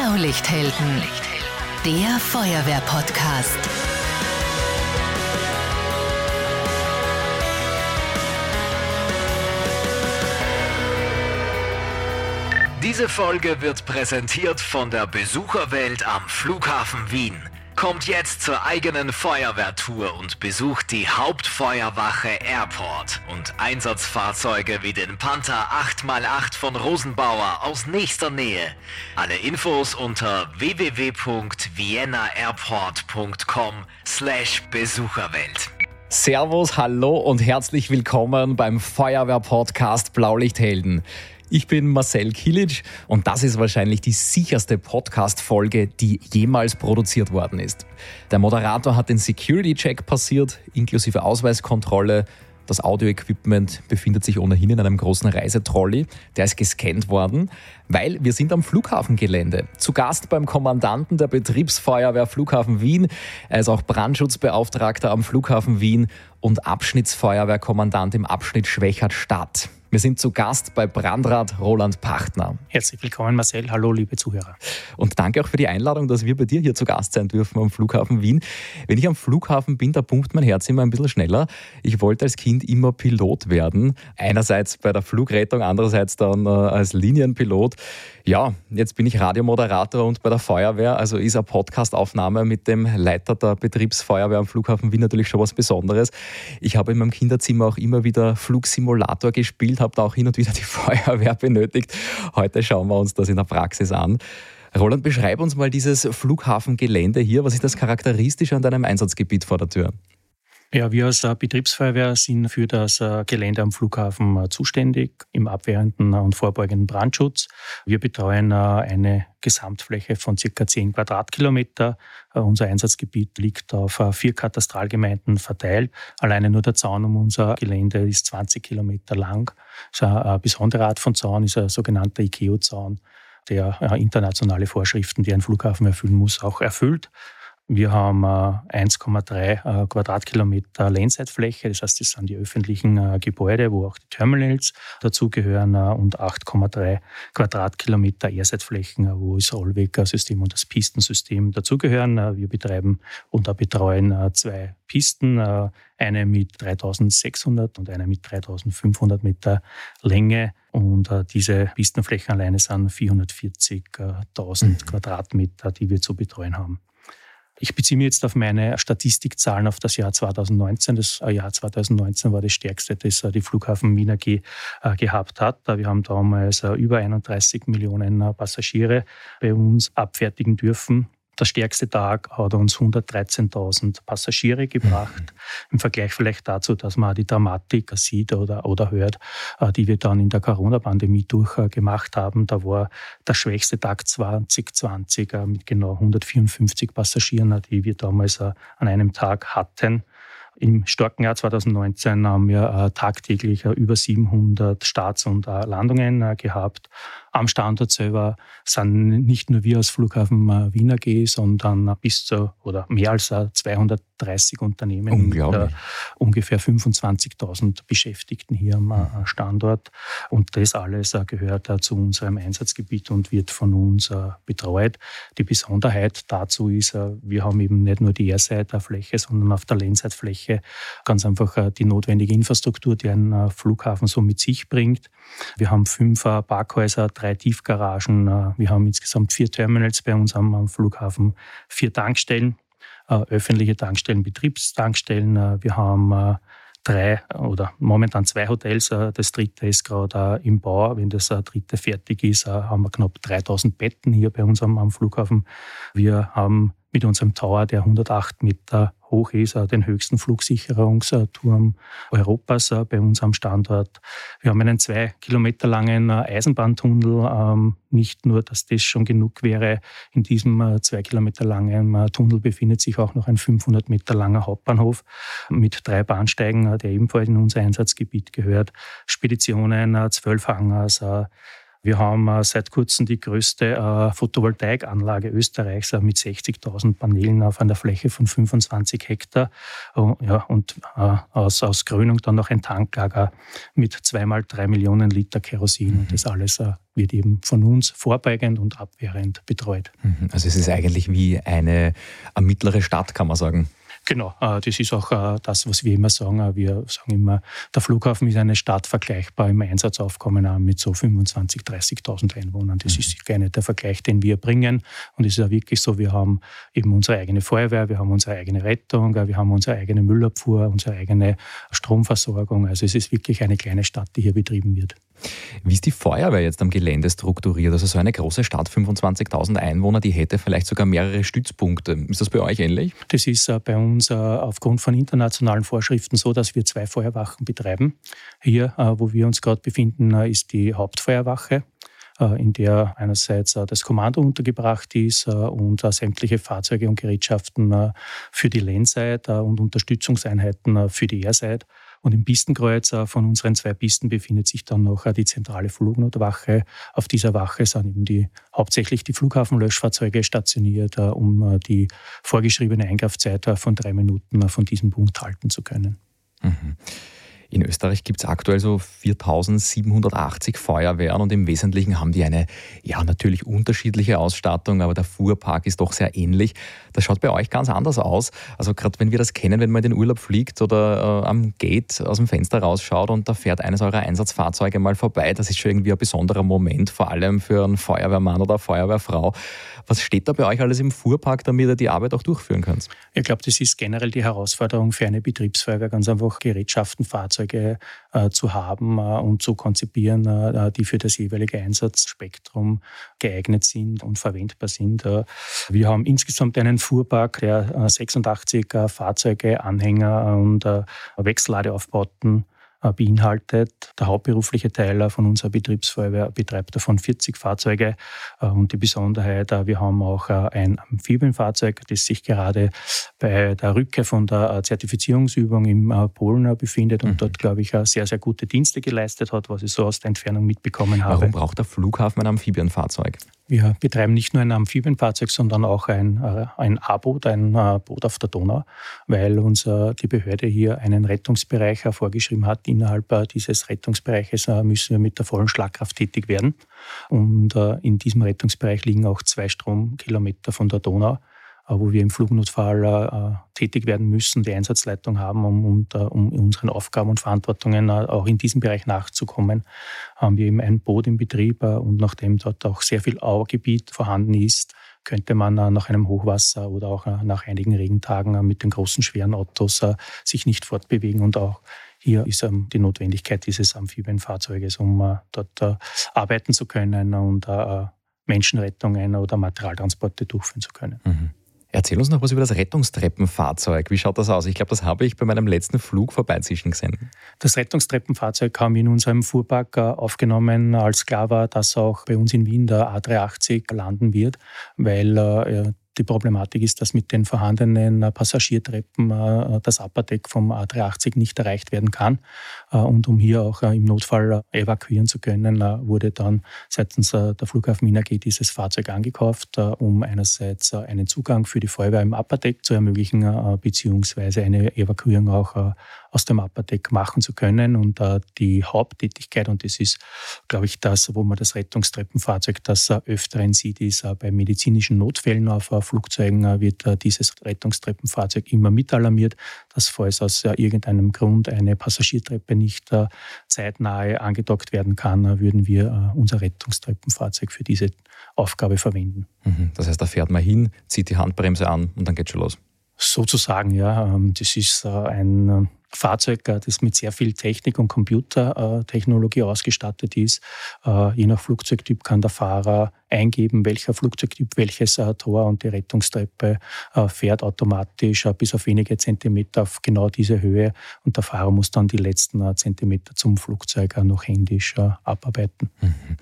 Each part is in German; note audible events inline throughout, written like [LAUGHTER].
Blaulichthelden, der Feuerwehr-Podcast. Diese Folge wird präsentiert von der Besucherwelt am Flughafen Wien. Kommt jetzt zur eigenen Feuerwehrtour und besucht die Hauptfeuerwache Airport und Einsatzfahrzeuge wie den Panther 8x8 von Rosenbauer aus nächster Nähe. Alle Infos unter www.viennaairport.com slash Besucherwelt. Servus, hallo und herzlich willkommen beim Feuerwehr-Podcast Blaulichthelden. Ich bin Marcel Kilic und das ist wahrscheinlich die sicherste Podcast-Folge, die jemals produziert worden ist. Der Moderator hat den Security-Check passiert, inklusive Ausweiskontrolle. Das Audio-Equipment befindet sich ohnehin in einem großen Reisetrolley. Der ist gescannt worden, weil wir sind am Flughafengelände. Zu Gast beim Kommandanten der Betriebsfeuerwehr Flughafen Wien. Er ist auch Brandschutzbeauftragter am Flughafen Wien und Abschnittsfeuerwehrkommandant im Abschnitt Schwächert-Stadt. Wir sind zu Gast bei Brandrat Roland Pachtner. Herzlich willkommen, Marcel. Hallo, liebe Zuhörer. Und danke auch für die Einladung, dass wir bei dir hier zu Gast sein dürfen am Flughafen Wien. Wenn ich am Flughafen bin, da pumpt mein Herz immer ein bisschen schneller. Ich wollte als Kind immer Pilot werden. Einerseits bei der Flugrettung, andererseits dann äh, als Linienpilot. Ja, jetzt bin ich Radiomoderator und bei der Feuerwehr. Also ist eine Podcastaufnahme mit dem Leiter der Betriebsfeuerwehr am Flughafen Wien natürlich schon was Besonderes. Ich habe in meinem Kinderzimmer auch immer wieder Flugsimulator gespielt, habe da auch hin und wieder die [LAUGHS] Feuerwehr benötigt. Heute schauen wir uns das in der Praxis an. Roland, beschreib uns mal dieses Flughafengelände hier. Was ist das Charakteristische an deinem Einsatzgebiet vor der Tür? Ja, wir als äh, Betriebsfeuerwehr sind für das äh, Gelände am Flughafen äh, zuständig im abwehrenden und vorbeugenden Brandschutz. Wir betreuen eine Gesamtfläche von circa 10 Quadratkilometer. Unser Einsatzgebiet liegt auf vier Katastralgemeinden verteilt. Alleine nur der Zaun um unser Gelände ist 20 Kilometer lang. Das ist eine besondere Art von Zaun, ist ein sogenannter ICAO-Zaun, der internationale Vorschriften, die ein Flughafen erfüllen muss, auch erfüllt. Wir haben 1,3 äh, äh, Quadratkilometer Laneseitfläche, das heißt, das sind die öffentlichen äh, Gebäude, wo auch die Terminals dazugehören und 8,3 Quadratkilometer Airseitflächen, wo das Rollweger-System und das Pistensystem dazugehören. Wir betreiben und betreuen zwei Pisten, eine mit 3600 und eine mit 3500 Meter Länge. Und diese Pistenflächen alleine sind 440.000 mhm. Quadratmeter, die wir zu betreuen haben. Ich beziehe mich jetzt auf meine Statistikzahlen auf das Jahr 2019. Das äh, Jahr 2019 war das stärkste, das äh, die Flughafen Wien AG äh, gehabt hat. Wir haben damals über 31 Millionen Passagiere bei uns abfertigen dürfen. Der stärkste Tag hat uns 113.000 Passagiere gebracht. Mhm. Im Vergleich vielleicht dazu, dass man die Dramatik sieht oder, oder hört, äh, die wir dann in der Corona-Pandemie durchgemacht haben. Da war der schwächste Tag 2020 äh, mit genau 154 Passagieren, äh, die wir damals an einem Tag hatten. Im starken Jahr 2019 haben wir tagtäglich über 700 Starts und Landungen gehabt am Standort selber sind nicht nur wir aus Flughafen äh, Wiener AG, sondern bis zu oder mehr als äh, 200 30 Unternehmen mit äh, ungefähr 25.000 Beschäftigten hier am äh, mhm. Standort. Und das alles äh, gehört äh, zu unserem Einsatzgebiet und wird von uns äh, betreut. Die Besonderheit dazu ist, äh, wir haben eben nicht nur die Airside-Fläche, sondern auf der Landside-Fläche ganz einfach die notwendige Infrastruktur, die ein Flughafen so mit sich bringt. Wir haben fünf Parkhäuser, drei Tiefgaragen. Wir haben insgesamt vier Terminals bei uns am, am Flughafen, vier Tankstellen öffentliche Tankstellen, Betriebstankstellen. Äh, wir haben drei oder momentan zwei Hotels. Das dritte ist gerade im Bau. Wenn das dritte fertig ist, haben wir knapp 3000 Betten hier bei uns am, Flughafen. Wir haben mit unserem Tower, der 108 Meter hoch ist, den höchsten Flugsicherungsturm Europas äh, bei uns am Standort. Wir haben einen zwei Kilometer langen äh, Eisenbahntunnel. Ähm, nicht nur, dass das schon genug wäre. In diesem äh, zwei Kilometer langen Tunnel befindet sich auch noch ein 500 Meter langer Hauptbahnhof mit drei Bahnsteigen, der ebenfalls in unser Einsatzgebiet gehört. Speditionen, zwölf Hangars, Wir haben äh, seit kurzem die größte äh, Photovoltaikanlage Österreichs äh, mit 60.000 Paneelen auf einer Fläche von 25 Hektar. Ja, und aus, aus Grünung dann noch ein Tanklager mit zweimal drei Millionen Liter Kerosin. Und das alles wird eben von uns vorbeugend und abwehrend betreut. Mhm. Also es ist eigentlich wie eine, eine mittlere Stadt, kann man sagen. Genau, äh, das ist auch äh, das, was wir immer sagen. Äh, wir sagen immer, der Flughafen ist eine Stadt vergleichbar im Einsatzaufkommen mit so 25.000, 30.000 Einwohnern. Das mhm. ist gerne der Vergleich, den wir bringen. Und es ist ja wirklich so, wir haben eben unsere eigene Feuerwehr, wir haben unsere eigene Rettung, wir haben unsere eigene Müllabfuhr, unsere eigene Stromversorgung. Also es ist wirklich eine kleine Stadt, die hier betrieben wird. Wie ist die Feuerwehr jetzt am Gelände strukturiert? Also so eine große Stadt, 25.000 Einwohner, die hätte vielleicht sogar mehrere Stützpunkte. Ist das bei euch ähnlich? Das ist äh, bei uns äh, aufgrund von internationalen Vorschriften so, dass wir zwei Feuerwachen betreiben. Hier, äh, wo wir uns gerade befinden, ist die Hauptfeuerwache in der einerseits das Kommando untergebracht ist und sämtliche Fahrzeuge und Gerätschaften für die Landside und Unterstützungseinheiten für die Airside. Und im Pistenkreuz von unseren zwei Pisten befindet sich dann noch die zentrale Flugnotwache. Auf dieser Wache sind eben die, hauptsächlich die Flughafenlöschfahrzeuge stationiert, äh, um äh, die vorgeschriebene Eingreifzeit äh, von drei Minuten von diesem Punkt halten zu können. Mhm. In Österreich gibt es aktuell so 4780 Feuerwehren und im Wesentlichen haben die eine, ja, natürlich unterschiedliche Ausstattung, aber der Fuhrpark ist doch sehr ähnlich. Das schaut bei euch ganz anders aus. Also gerade wenn wir das kennen, wenn man in den Urlaub fliegt oder äh, am Gate aus dem Fenster rausschaut und da fährt eines eurer Einsatzfahrzeuge mal vorbei, das ist schon irgendwie ein besonderer Moment, vor allem für einen Feuerwehrmann oder Feuerwehrfrau. Was steht da bei euch alles im Fuhrpark, damit ihr die Arbeit auch durchführen könnt? Ich glaube, das ist generell die Herausforderung für eine Betriebsfeuerwehr, ganz einfach Gerätschaften, Fahrzeuge äh, zu haben äh, und zu konzipieren, äh, die für das jeweilige Einsatzspektrum geeignet sind und verwendbar sind. Wir haben insgesamt einen Fuhrpark, der 86 äh, Fahrzeuge, Anhänger und Wechselladeaufbauten beinhaltet. Der hauptberufliche Teil von unserer Betriebsfeuerwehr betreibt davon 40 Fahrzeuge. Äh, und die Besonderheit, äh, wir haben auch ein Amphibienfahrzeug, das sich gerade bei der Rückkehr von der Zertifizierungsübung im Polen befindet und mhm. dort, glaube ich, sehr, sehr gute Dienste geleistet hat, was ich so aus der Entfernung mitbekommen habe. Warum braucht der Flughafen ein Amphibienfahrzeug? Wir betreiben nicht nur ein Amphibienfahrzeug, sondern auch ein, äh, ein A-Boot, ein äh, Boot auf der Donau, weil uns die Behörde hier einen Rettungsbereich vorgeschrieben hat. Innerhalb äh, dieses Rettungsbereiches müssen wir mit der vollen Schlagkraft tätig werden. Und in diesem Rettungsbereich liegen auch zwei Stromkilometer von der Donau. Äh, wo wir im Flugnotfall äh, tätig werden müssen, die Einsatzleitung haben, um, um, um unseren Aufgaben und Verantwortungen äh, auch in diesem Bereich nachzukommen, haben wir eben ein Boot in Betrieb und nachdem dort auch sehr viel Auergebiet vorhanden ist, könnte man nach einem Hochwasser oder auch nach einigen Regentagen mit den großen schweren Autos sich nicht fortbewegen und auch hier ist ähm, die Notwendigkeit dieses Amphibienfahrzeuges, um dort arbeiten zu können und Menschenrettungen oder Materialtransporte durchführen zu können. Mhm. Erzähl uns noch was über das Rettungstreppenfahrzeug. Wie schaut das aus? Ich glaube, das habe ich bei meinem letzten Flug vorbeizischen gesehen. Das Rettungstreppenfahrzeug haben wir in unserem Fuhrpark äh, aufgenommen, als klar war, dass auch bei uns in Wien der A380 landen wird, weil äh, die Problematik ist, dass mit den vorhandenen äh, Passagiertreppen äh, das Upperdeck vom A380 nicht erreicht werden kann. Äh, und um hier auch im Notfall evakuieren zu können, wurde dann seitens der Flughafen Wien dieses Fahrzeug angekauft, um einerseits einen Zugang für die Feuerwehr im Upperdeck zu ermöglichen, beziehungsweise eine Evakuierung auch aus dem Upperdeck machen zu können. Und die Haupttätigkeit, und das ist, glaube ich, das, wo man das Rettungstreppenfahrzeug das öfteren sieht, ist bei medizinischen Notfällen auf Flugzeugen äh, wird äh, dieses Rettungstreppenfahrzeug immer mitalarmiert, dass falls aus äh, irgendeinem Grund eine Passagiertreppe nicht zeitnahe angedockt werden kann, würden wir unser Rettungstreppenfahrzeug für diese Aufgabe verwenden. Mhm. Das heißt, da fährt man hin, zieht die Handbremse an und dann geht schon los. Sozusagen, ja. Ähm, das ist ein Fahrzeug, äh, das mit sehr viel Technik und Computertechnologie ausgestattet ist. Äh, je nach Flugzeugtyp kann der Fahrer eingeben, welcher Flugzeugtyp welches äh, Tor und die Rettungstreppe fährt automatisch bis auf wenige Zentimeter auf genau diese Höhe und der Fahrer muss dann die letzten Zentimeter zum Flugzeug noch händisch abarbeiten. Mhm.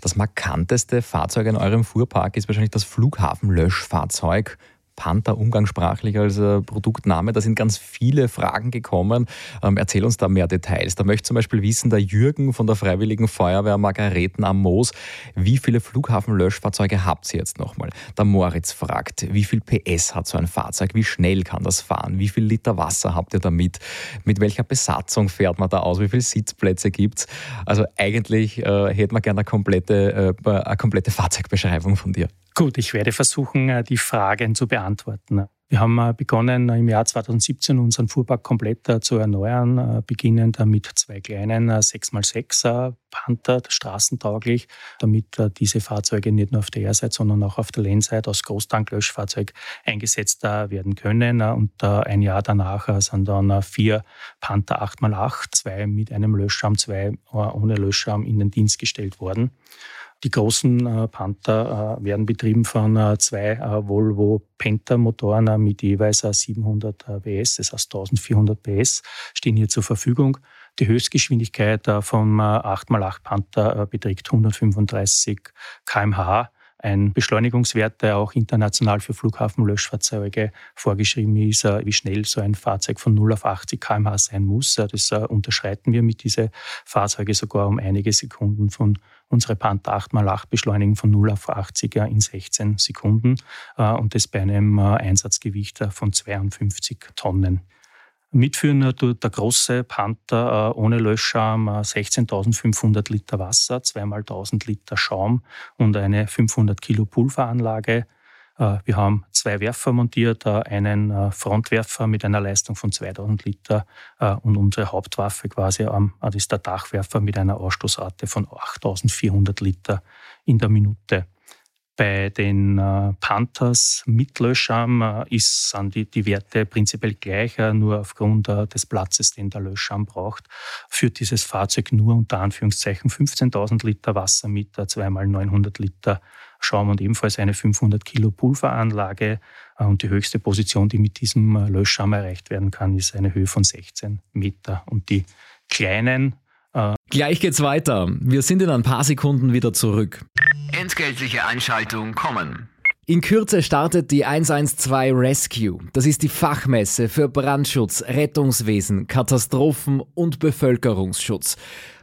Das markanteste Fahrzeug in eurem Fuhrpark ist wahrscheinlich das Flughafenlöschfahrzeug Panther umgangssprachlich als äh, Produktname. Da sind ganz viele Fragen gekommen. Ähm, erzähl uns da mehr Details. Da möchte zum Beispiel wissen, der Jürgen von der Freiwilligen Feuerwehr Margareten am Moos, wie viele Flughafenlöschfahrzeuge habt ihr jetzt nochmal? Der Moritz fragt, wie viel PS hat so ein Fahrzeug? Wie schnell kann das fahren? Wie viel Liter Wasser habt ihr damit? Mit welcher Besatzung fährt man da aus? Wie viele Sitzplätze gibt es? Also eigentlich äh, hätte man gerne eine komplette, äh, eine komplette Fahrzeugbeschreibung von dir. Gut, ich werde versuchen, äh, die Fragen zu beantworten. Wir haben äh, begonnen im Jahr 2017 unseren Fuhrpark komplett äh, zu erneuern, beginnend mit zwei kleinen 6x6 Panther, straßentauglich, damit diese Fahrzeuge nicht nur auf der R-Seite, sondern auch auf der Lennseite als Großtanklöschfahrzeug eingesetzt werden können. Und ein Jahr danach sind dann vier Panther 8x8, zwei mit einem Löscharm, zwei ohne Löscharm in den Dienst gestellt worden. Die großen äh, Panther äh, werden betrieben von äh, zwei Volvo Penta-Motoren mit jeweils 700 PS, das heißt 1400 PS, stehen hier zur Verfügung. Die Höchstgeschwindigkeit vom 8x8 Panther beträgt 135 kmh ein Beschleunigungswert, der auch international für Flughafenlöschfahrzeuge vorgeschrieben ist, äh, wie schnell so ein Fahrzeug von 0 auf 80 km/h sein muss. Äh, das äh, unterschreiten wir mit diesen Fahrzeugen sogar um einige Sekunden von unsere Panther 8x8 beschleunigen von 0 auf 80 in 16 Sekunden und das bei einem Einsatzgewicht von 52 Tonnen. Mitführen tut der große Panther äh, ohne Löscharm 16.500 äh, Liter Wasser, zweimal 1000 Liter Schaum und eine 500 Kilo Pulveranlage. Äh, wir haben zwei Werfer montiert, einen Frontwerfer mit einer Leistung von 2000 Liter und unsere Hauptwaffe quasi ist der Dachwerfer mit einer Ausstoßrate von 8400 Liter in der Minute. Bei den äh, Panthers mit Löscharm äh, ist, sind die, die Werte prinzipiell gleich, nur aufgrund äh, des Platzes, den der Löscharm braucht, führt dieses Fahrzeug nur unter Anführungszeichen 15.000 Liter Wasser mit, zweimal 900 Liter Schaum und ebenfalls eine 500 Kilo Pulveranlage. Und die höchste Position, die mit diesem Löscharm erreicht werden kann, ist eine Höhe von 16 Meter. Und die kleinen Gleich geht's weiter. Wir sind in ein paar Sekunden wieder zurück. Entgeltliche Einschaltung kommen. In Kürze startet die 112 Rescue. Das ist die Fachmesse für Brandschutz, Rettungswesen, Katastrophen und Bevölkerungsschutz.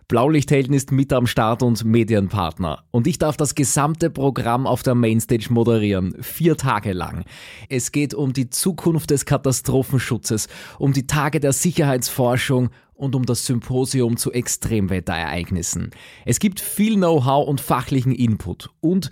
Blaulichthelden ist mit am Start und Medienpartner. Und ich darf das gesamte Programm auf der Mainstage moderieren. Vier Tage lang. Es geht um die Zukunft des Katastrophenschutzes, um die Tage der Sicherheitsforschung und um das Symposium zu Extremwetterereignissen. Es gibt viel Know-how und fachlichen Input und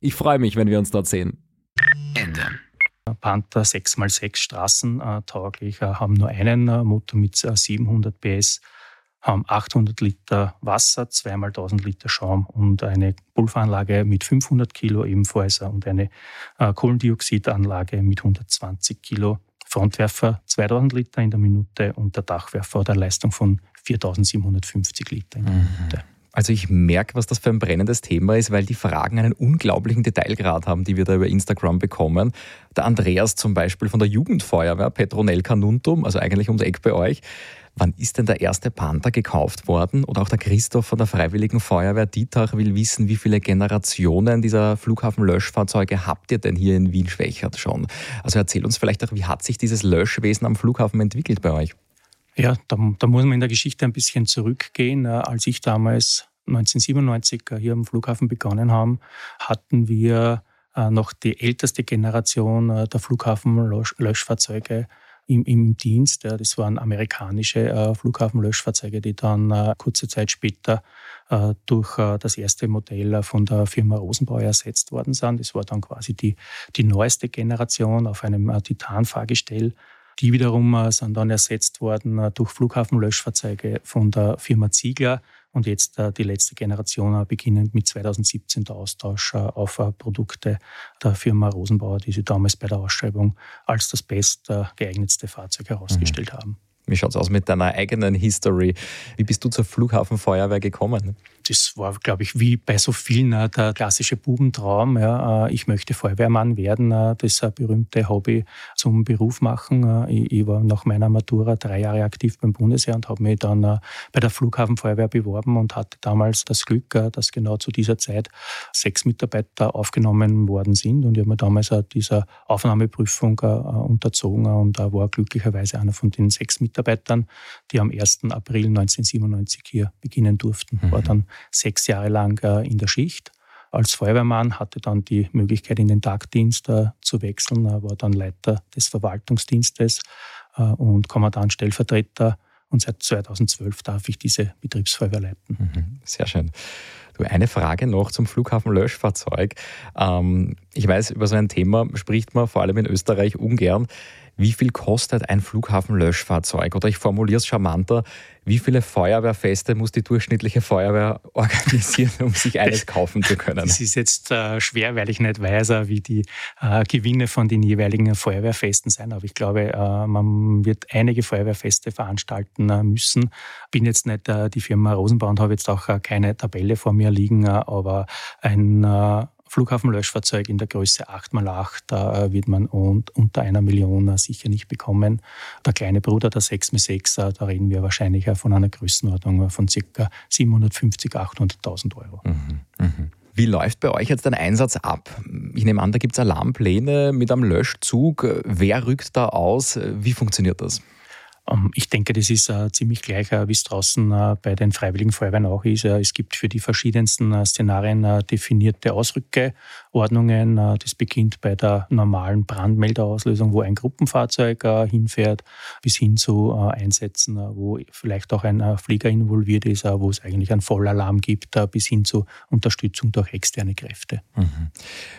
Ich freue mich, wenn wir uns dort sehen. Ende. Panther 6x6 straßentauglich, äh, haben nur einen äh, Motor mit 700 äh, PS, haben 800 Liter Wasser, 2x1000 Liter Schaum und eine Pulveranlage mit 500 Kilo ebenfalls und eine Kohlendioxidanlage mit 120 Kilo. Frontwerfer 2000 Liter in der Minute und der Dachwerfer hat eine Leistung von 4750 Liter in der mhm. Minute. Also ich merke, was das für ein brennendes Thema ist, weil die Fragen einen unglaublichen Detailgrad haben, die wir da über Instagram bekommen. Der Andreas zum Beispiel von der Jugendfeuerwehr, Petronel Canuntum, also eigentlich ums Eck bei euch. Wann ist denn der erste Panther gekauft worden? Oder auch der Christoph von der Freiwilligen Feuerwehr Dietrich will wissen, wie viele Generationen dieser Flughafenlöschfahrzeuge habt ihr denn hier in Wien-Schwächert schon? Also erzähl uns vielleicht auch, wie hat sich dieses Löschwesen am Flughafen entwickelt bei euch? Ja, da, da, muss man in der Geschichte ein bisschen zurückgehen. Äh, als ich damals 1997 äh, hier am Flughafen begonnen habe, hatten wir äh, noch die älteste Generation der Flughafenlöschfahrzeuge im, im Dienst. Das waren amerikanische Flughafenlöschfahrzeuge, die dann kurze Zeit später durch das erste Modell von der Firma Rosenbauer ersetzt worden sind. Das war dann quasi die, die neueste Generation auf einem Titan-Fahrgestell Die wiederum sind dann ersetzt worden durch Flughafenlöschfahrzeuge von der Firma Ziegler und jetzt die letzte Generation beginnend mit 2017 der Austausch auf Produkte der Firma Rosenbauer, die sie damals bei der Ausschreibung als das best geeignetste Fahrzeug herausgestellt mhm. haben. Wie schaut es aus mit deiner eigenen History? Wie bist du zur Flughafenfeuerwehr gekommen? Das war, glaube ich, wie bei so vielen äh, der klassische Bubentraum. Ja, äh, ich möchte Feuerwehrmann werden, äh, das berühmte Hobby zum Beruf machen. Ich war nach meiner Matura drei Jahre aktiv beim Bundesheer und habe mich dann bei der Flughafenfeuerwehr beworben und hatte damals das Glück, dass genau zu dieser Zeit sechs Mitarbeiter aufgenommen worden sind. Und ich habe mir damals dieser Aufnahmeprüfung unterzogen und war glücklicherweise einer von den sechs Mitarbeitern die am 1. April 1997 hier beginnen durften. Mhm. War dann sechs Jahre lang äh, in der Schicht. Als Feuerwehrmann hatte dann die Möglichkeit, in den Tagdienst äh, zu wechseln, war dann Leiter des Verwaltungsdienstes äh, und Kommandant-Stellvertreter. Und seit 2012 darf ich diese Betriebsfeuerwehr leiten. Mhm. Sehr schön. Du, eine Frage noch zum Flughafenlöschfahrzeug. Ähm, ich weiß, über so ein Thema spricht man vor allem in Österreich ungern. Wie viel kostet ein Flughafenlöschfahrzeug? Oder ich formuliere es charmanter, wie viele Feuerwehrfeste muss die durchschnittliche Feuerwehr [LAUGHS] organisieren, um sich eines kaufen zu können? Das ist jetzt äh, schwer, weil ich nicht weiß, äh, wie die äh, Gewinne von den jeweiligen Feuerwehrfesten sein. Aber ich glaube, äh, man wird einige Feuerwehrfeste veranstalten äh, müssen. Bin jetzt nicht äh, die Firma Rosenbau und habe jetzt auch keine Tabelle vor mir liegen, aber ein Flughafenlöschfahrzeug in der Größe 8x8, da wird man unter einer Million sicher nicht bekommen. Der kleine Bruder, der 6x6, da reden wir wahrscheinlich von einer Größenordnung von ca. 750.000, 800.000 Euro. Mhm, mhm. Wie läuft bei euch jetzt ein Einsatz ab? Ich nehme an, da gibt es Alarmpläne mit einem Löschzug. Wer rückt da aus? Wie funktioniert das? Ähm, ich denke, das ist äh, ziemlich gleich, äh, wie es draußen äh, bei den Freiwilligen Feuerwehren auch ist. Es gibt für die verschiedensten Szenarien definierte Ausrückeordnungen. Das beginnt bei der normalen Brandmelderauslösung, wo ein Gruppenfahrzeug hinfährt, bis hin zu Einsätzen, wo vielleicht auch ein Flieger involviert ist, wo es eigentlich einen Vollalarm gibt, bis hin zu Unterstützung durch externe Kräfte. Mhm.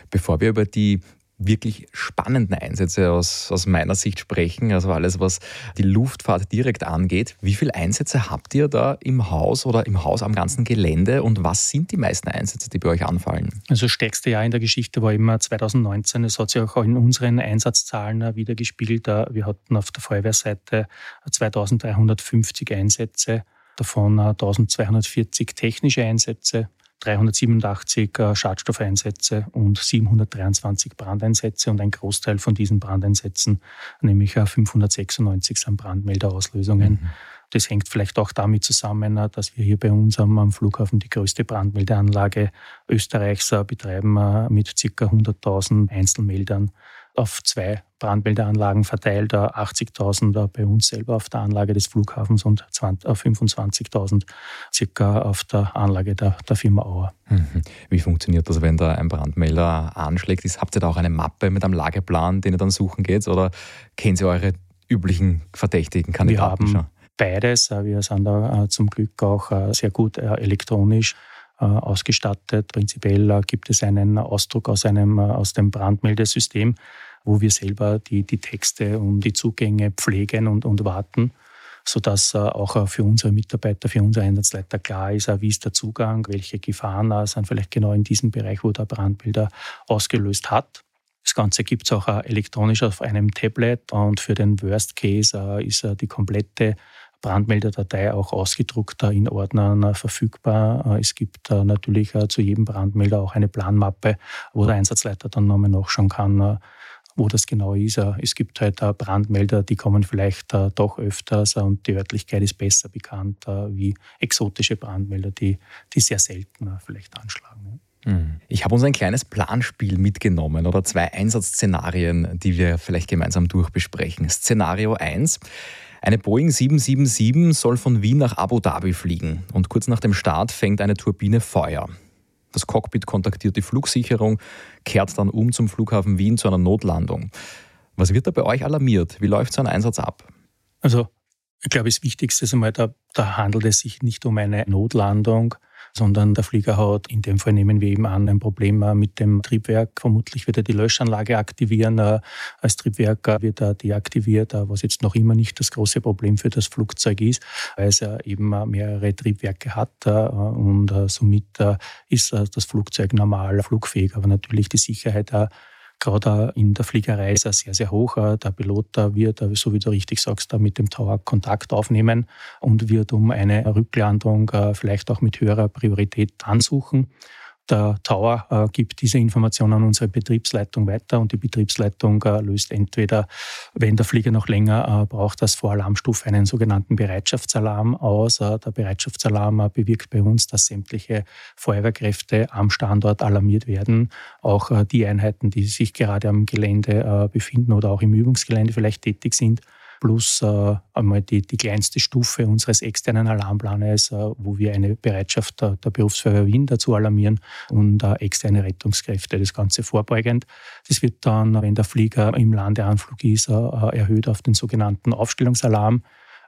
Bevor wir über die wirklich spannenden Einsätze aus, aus meiner Sicht sprechen, also alles, was die Luftfahrt direkt angeht. Wie viele Einsätze habt ihr da im Haus oder im Haus am ganzen Gelände und was sind die meisten Einsätze, die bei euch anfallen? Also das stärkste Jahr in der Geschichte war immer 2019. Es hat sich auch in unseren Einsatzzahlen wieder gespiegelt. Wir hatten auf der Feuerwehrseite 2350 Einsätze, davon 1240 technische Einsätze, 387 äh, Schadstoffeinsätze und 723 Brandeinsätze und ein Großteil von diesen Brandeinsätzen, nämlich 596 äh, sind Brandmelderauslösungen. Mhm. Das hängt vielleicht auch damit zusammen, äh, dass wir hier bei uns am, Flughafen die größte Brandmeldeanlage Österreichs betreiben mit ca. 100.000 Einzelmeldern auf zwei Brandmeldeanlagen verteilt, 80.000 bei uns selber auf der Anlage des Flughafens und 25.000 circa auf der Anlage der, der Firma Auer. Mhm. Wie funktioniert das, wenn da ein Brandmelder anschlägt? habt ihr da auch eine Mappe mit einem Lageplan, den ihr dann suchen geht oder kennen Sie eure üblichen verdächtigen Kandidaten Wir haben beides. Wir sind da äh, zum Glück auch äh, sehr gut äh, elektronisch ausgestattet. Prinzipiell gibt es einen Ausdruck aus, einem, aus dem Brandmeldesystem, wo wir selber die, die Texte und die Zugänge pflegen und, und warten, sodass äh, auch äh, für unsere Mitarbeiter, für unsere Einsatzleiter klar ist, äh, wie ist der Zugang, welche Gefahren sind vielleicht genau in diesem Bereich, wo der Brandbilder ausgelöst hat. Das Ganze gibt es auch elektronisch auf einem Tablet und für den Worst Case ist die komplette Brandmelderdatei auch ausgedruckt in Ordnern verfügbar. Es gibt natürlich zu jedem Brandmelder auch eine Planmappe, wo der Einsatzleiter dann nochmal nachschauen kann, wo das genau ist. Äh, es gibt halt Brandmelder, die kommen vielleicht äh, doch öfters äh, und die Örtlichkeit ist besser bekannt wie exotische Brandmelder, die, die sehr selten vielleicht anschlagen. Hm. Ich habe uns ein kleines Planspiel mitgenommen oder zwei Einsatzszenarien, die wir vielleicht gemeinsam durchbesprechen. Szenario 1. Eine Boeing 777 soll von Wien nach Abu Dhabi fliegen und kurz nach dem Start fängt eine Turbine Feuer. Das Cockpit kontaktiert die Flugsicherung, kehrt dann um zum Flughafen Wien zu einer Notlandung. Was wird da bei euch alarmiert? Wie läuft so ein Einsatz ab? Also, ich glaube, das Wichtigste ist einmal, da, da handelt es sich nicht um eine Notlandung, sondern der Flieger hat, in dem Fall nehmen wir eben an, ein Problem mit dem Triebwerk. Vermutlich wird er die Löschanlage aktivieren. Als Triebwerk wird er deaktiviert, was jetzt noch immer nicht das große Problem für das Flugzeug ist, weil es eben mehrere Triebwerke hat und somit ist das Flugzeug normal flugfähig. Aber natürlich die Sicherheit gerade in der Fliegerei ist er sehr, sehr hoch. Der Pilot wird, so wie du richtig sagst, mit dem Tower Kontakt aufnehmen und wird um eine Rücklandung äh, vielleicht auch mit höherer Priorität ansuchen. Der Tower äh, gibt diese Information an unsere Betriebsleitung weiter und die Betriebsleitung äh, löst entweder, wenn der Flieger noch länger äh, braucht, als Voralarmstufe einen sogenannten Bereitschaftsalarm aus. Äh, der Bereitschaftsalarm äh, bewirkt bei uns, dass sämtliche Feuerwehrkräfte am Standort alarmiert werden. Auch äh, die Einheiten, die sich gerade am Gelände befinden oder auch im Übungsgelände vielleicht tätig sind, plus äh, einmal die, die kleinste Stufe unseres externen Alarmplanes, äh, wo wir eine Bereitschaft der, der Berufsfeuerwehr Wien dazu alarmieren und äh, externe Rettungskräfte, das Ganze vorbeugend. Das wird dann, wenn der Flieger im Landeanflug ist, äh, erhöht auf den sogenannten Aufstellungsalarm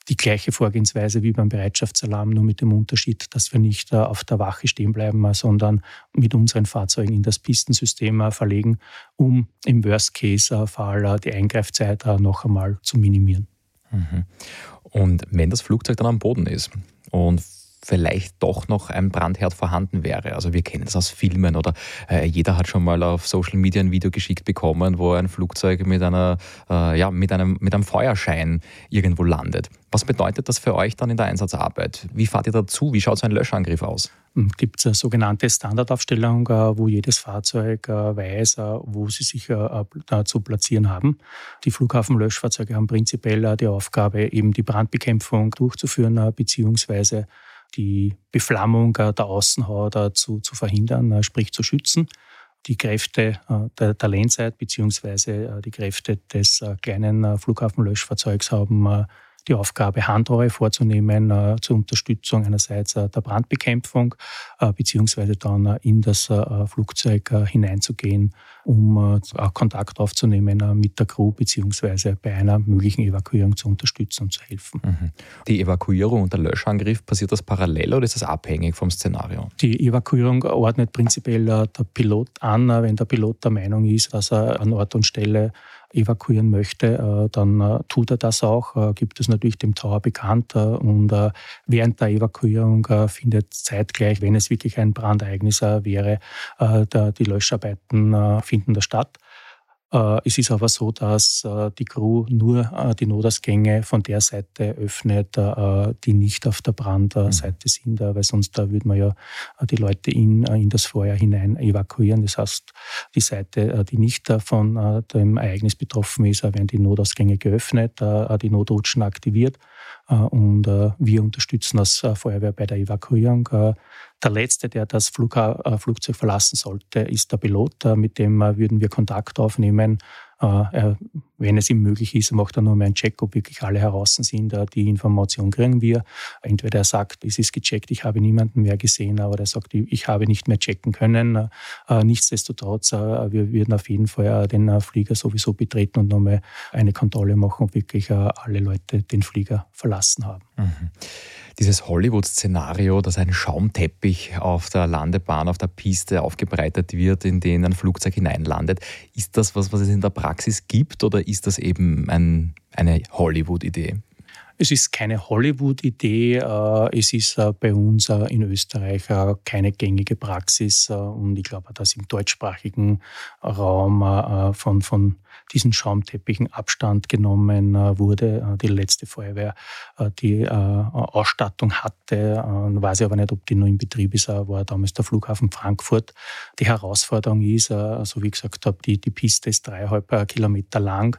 die gleiche Vorgehensweise wie beim Bereitschaftsalarm, nur mit dem Unterschied, dass wir nicht äh, auf der Wache stehen bleiben, sondern mit unseren Fahrzeugen in das Pistensystem äh, verlegen, um im Worst-Case-Fall äh, die Eingreifzeit noch einmal zu minimieren. Mhm. Und wenn das Flugzeug dann am Boden ist und vielleicht doch noch ein Brandherd vorhanden wäre. Also wir kennen das aus Filmen oder äh, jeder hat schon mal auf Social Media ein Video geschickt bekommen, wo ein Flugzeug mit einer äh, ja mit einem mit einem Feuerschein irgendwo landet. Was bedeutet das für euch dann in der Einsatzarbeit? Wie fahrt ihr dazu? Wie schaut so ein Löschangriff aus? Hm, Gibt es eine sogenannte Standardaufstellung, äh, wo jedes Fahrzeug äh, weiß, äh, wo sie sich zu platzieren haben. Die Flughafenlöschfahrzeuge haben prinzipiell die Aufgabe, eben die Brandbekämpfung durchzuführen, beziehungsweise die Beflammung der Außenhaut zu, zu verhindern, sprich zu schützen. Die Kräfte der, der Landside bzw. die Kräfte des kleinen Flughafenlöschfahrzeugs haben die Aufgabe, Handrohre vorzunehmen äh, zur Unterstützung einerseits äh, der Brandbekämpfung, äh, beziehungsweise dann in das Flugzeug hineinzugehen, um Kontakt aufzunehmen mit der Crew, beziehungsweise bei einer möglichen Evakuierung zu unterstützen und zu helfen. Mhm. Die Evakuierung und der Löschangriff, passiert das parallel oder ist das abhängig vom Szenario? Die Evakuierung ordnet prinzipiell der Pilot an, wenn der Pilot der Meinung ist, dass er an Ort und Stelle evakuieren möchte, äh, dann äh, tut er das auch, äh, gibt es natürlich dem Tower bekannt und während der Evakuierung findet zeitgleich, wenn es wirklich ein Brandereignis wäre, die Löscharbeiten finden da statt. Äh, es ist aber so, dass äh, die Crew nur äh, die Notausgänge von der Seite öffnet, die nicht auf der Brandseite sind, weil sonst da würde man ja die Leute in, in das Feuer hinein evakuieren. Das heißt, die Seite, die nicht von dem Ereignis betroffen ist, werden die Notausgänge geöffnet, die Notrutschen aktiviert und wir unterstützen als Feuerwehr bei der Evakuierung. Der Letzte, der das Flugzeug verlassen sollte, ist der Pilot. Mit dem würden wir Kontakt aufnehmen äh, wenn es ihm möglich ist, macht er nur mal einen Check, ob wirklich alle heraus sind. Die Information kriegen wir. Entweder er sagt, es ist gecheckt, ich habe niemanden mehr gesehen, aber er sagt, ich habe nicht mehr checken können. Äh, nichtsdestotrotz, äh, wir würden auf jeden Fall den Flieger sowieso betreten und nochmal eine Kontrolle machen, ob wirklich alle Leute den Flieger verlassen haben. Mhm dieses Hollywood-Szenario, dass ein Schaumteppich auf der Landebahn, auf der Piste aufgebreitet wird, in den ein Flugzeug hineinlandet. Ist das was, was es in der Praxis gibt oder ist das eben ein, eine Hollywood-Idee? Es ist keine Hollywood-Idee, äh, es ist äh, bei uns äh, in Österreich keine gängige Praxis und ich glaube, dass im deutschsprachigen Raum von, von diesen Schaumteppichen Abstand genommen wurde. Die letzte Feuerwehr, die Ausstattung hatte, weiß ich aber nicht, ob die noch in Betrieb ist, war damals der Flughafen Frankfurt. Die Herausforderung ist, so wie ich gesagt habe, die, die Piste ist dreieinhalb Kilometer lang.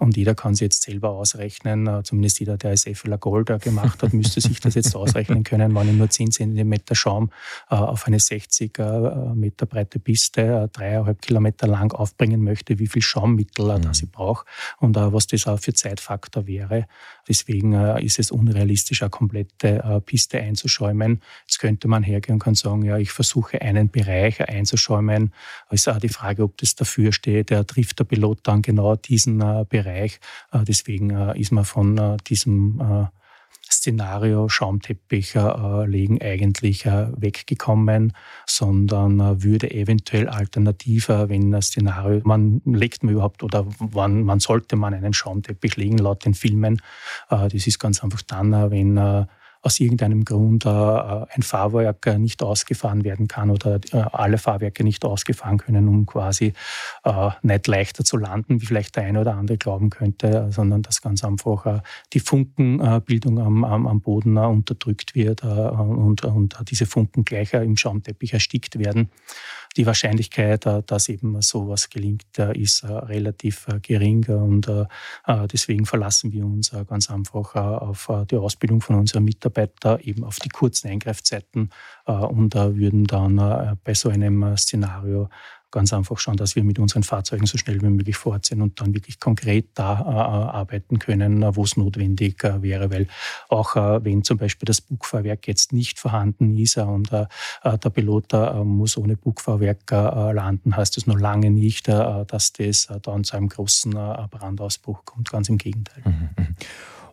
Und jeder kann sich jetzt selber ausrechnen, äh, zumindest jeder, der SFLer Gold gemacht hat, müsste sich das jetzt ausrechnen können, wenn ich nur 10 cm Schaum äh, auf eine 60 äh, Meter breite Piste, dreieinhalb Kilometer lang aufbringen möchte, wie viel Schaummittel mhm. das ich brauche und was das auch für Zeitfaktor wäre. Deswegen ist es unrealistisch, eine komplette Piste einzuschäumen. Jetzt könnte man hergehen und kann sagen, ja, ich versuche einen Bereich einzuschäumen. Es ist auch die Frage, ob das dafür steht, der trifft der Pilot dann genau diesen Bereich Bereich. Äh, deswegen äh, ist man von äh, diesem Szenario Schaumteppich legen eigentlich weggekommen, sondern würde eventuell alternativer, wenn das Szenario, man legt man überhaupt oder wann man sollte man einen Schaumteppich legen laut den Filmen. Das ist ganz einfach dann, wenn aus irgendeinem Grund äh, ein Fahrwerk nicht ausgefahren werden kann oder äh, alle Fahrwerke nicht ausgefahren können, um quasi äh, nicht leichter zu landen, wie vielleicht der eine oder andere glauben könnte, sondern dass ganz einfach die Funkenbildung am, am, am Boden unterdrückt wird und, und diese Funken gleich im Schaumteppich erstickt werden die Wahrscheinlichkeit, äh, dass eben sowas gelingt, äh, ist äh, relativ gering. Und deswegen verlassen wir uns ganz einfach auf die Ausbildung von unseren Mitarbeitern, eben auf die kurzen Eingreifzeiten und würden dann bei so einem Szenario ganz einfach schauen, dass wir mit unseren Fahrzeugen so schnell wie möglich fort sind und dann wirklich konkret da äh, arbeiten können, wo es notwendig äh, wäre. Weil auch äh, wenn zum Beispiel das Bugfahrwerk jetzt nicht vorhanden ist und äh, äh, der Pilot äh, muss ohne Bugfahrwerk landen, heißt das noch lange nicht, dass das dann zu einem großen Brandausbruch kommt. Ganz im Gegenteil. Mhm.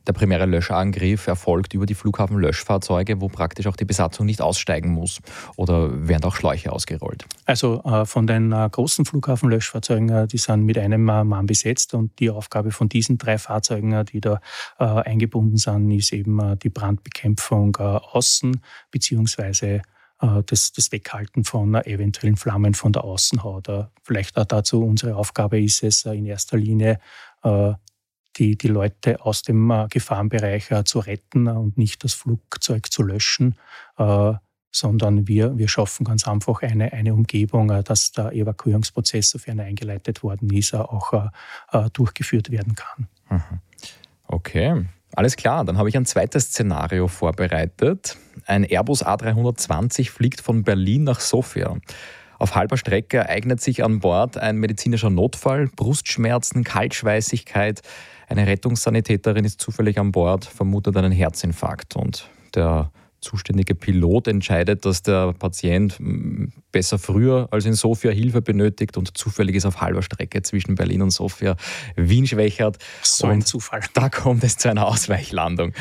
Der primäre Löschangriff erfolgt über die Flughafenlöschfahrzeuge, wo praktisch auch die Besatzung nicht aussteigen muss oder werden auch Schläuche ausgerollt? Also äh, von den äh, großen Flughafenlöschfahrzeugen, äh, die sind mit einem Mann besetzt und die Aufgabe von diesen drei Fahrzeugen, die da eingebunden sind, ist eben die Brandbekämpfung außen beziehungsweise das, das Weghalten von eventuellen Flammen von der Außenhaut. Vielleicht auch dazu unsere Aufgabe ist es in erster Linie die, die Leute aus dem äh, Gefahrenbereich äh, zu retten und nicht das Flugzeug zu löschen, äh, sondern wir, wir schaffen ganz einfach eine, eine Umgebung, dass der Evakuierungsprozess, sofern er eingeleitet worden ist, auch durchgeführt werden kann. Mhm. Okay. Alles klar, dann habe ich ein zweites Szenario vorbereitet. Ein Airbus A320 fliegt von Berlin nach Sofia. Auf halber Strecke ereignet sich an Bord ein medizinischer Notfall, Brustschmerzen, Kaltschweißigkeit. Eine Rettungssanitäterin ist zufällig an Bord, vermutet einen Herzinfarkt. Und der zuständige Pilot entscheidet, dass der Patient hm, besser früher als in Sofia Hilfe benötigt und zufällig ist auf halber Strecke zwischen Berlin und Sofia Wien schwächert. So ein Zufall. [LAUGHS] Da kommt es zu einer Ausweichlandung.